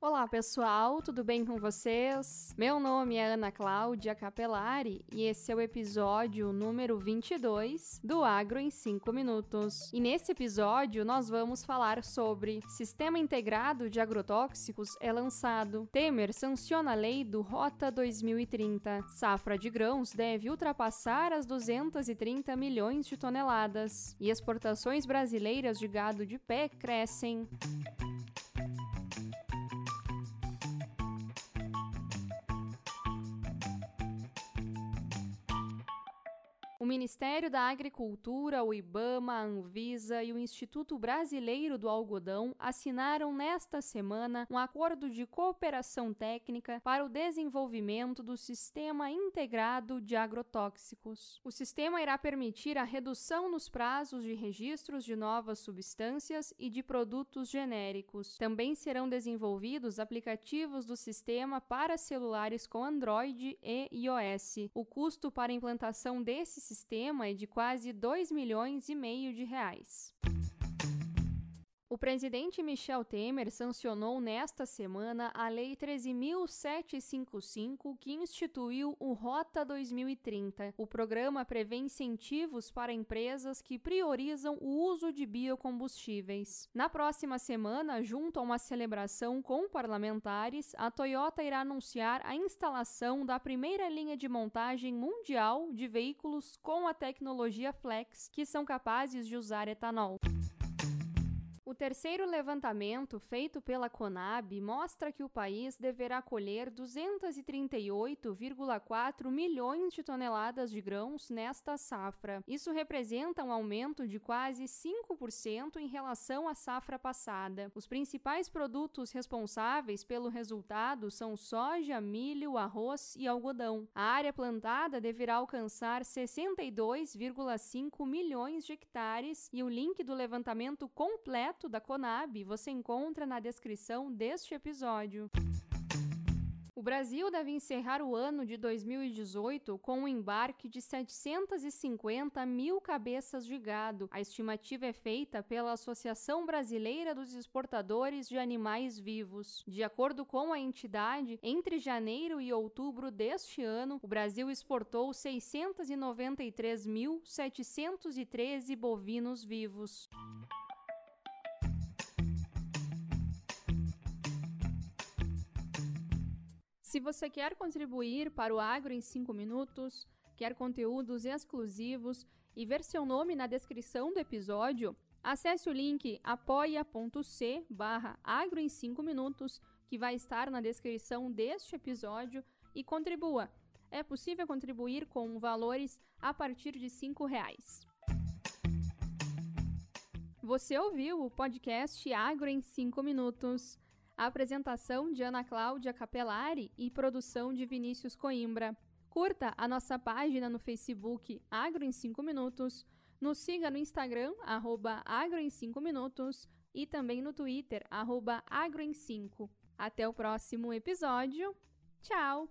Olá pessoal, tudo bem com vocês? Meu nome é Ana Cláudia Capelari e esse é o episódio número 22 do Agro em 5 Minutos. E nesse episódio nós vamos falar sobre Sistema Integrado de Agrotóxicos é lançado, Temer sanciona a lei do Rota 2030, safra de grãos deve ultrapassar as 230 milhões de toneladas e exportações brasileiras de gado de pé crescem. O Ministério da Agricultura, o IBAMA, a Anvisa e o Instituto Brasileiro do Algodão assinaram nesta semana um acordo de cooperação técnica para o desenvolvimento do Sistema Integrado de Agrotóxicos. O sistema irá permitir a redução nos prazos de registros de novas substâncias e de produtos genéricos. Também serão desenvolvidos aplicativos do sistema para celulares com Android e iOS. O custo para a implantação desse sistema é de quase 2 milhões e meio de reais. O presidente Michel Temer sancionou nesta semana a Lei 13.755, que instituiu o Rota 2030. O programa prevê incentivos para empresas que priorizam o uso de biocombustíveis. Na próxima semana, junto a uma celebração com parlamentares, a Toyota irá anunciar a instalação da primeira linha de montagem mundial de veículos com a tecnologia Flex, que são capazes de usar etanol. O terceiro levantamento feito pela Conab mostra que o país deverá colher 238,4 milhões de toneladas de grãos nesta safra. Isso representa um aumento de quase 5% em relação à safra passada. Os principais produtos responsáveis pelo resultado são soja, milho, arroz e algodão. A área plantada deverá alcançar 62,5 milhões de hectares e o link do levantamento completo da Conab você encontra na descrição deste episódio. O Brasil deve encerrar o ano de 2018 com um embarque de 750 mil cabeças de gado. A estimativa é feita pela Associação Brasileira dos Exportadores de Animais Vivos. De acordo com a entidade, entre janeiro e outubro deste ano, o Brasil exportou 693.713 bovinos vivos. Se você quer contribuir para o Agro em 5 minutos, quer conteúdos exclusivos e ver seu nome na descrição do episódio, acesse o link apoia.c barra agro em 5 minutos, que vai estar na descrição deste episódio, e contribua. É possível contribuir com valores a partir de R$ reais. Você ouviu o podcast Agro em 5 minutos. Apresentação de Ana Cláudia Capelari e produção de Vinícius Coimbra. Curta a nossa página no Facebook Agro em 5 Minutos, nos siga no Instagram, arroba Agro em 5 Minutos e também no Twitter, arroba Agro em 5. Até o próximo episódio. Tchau!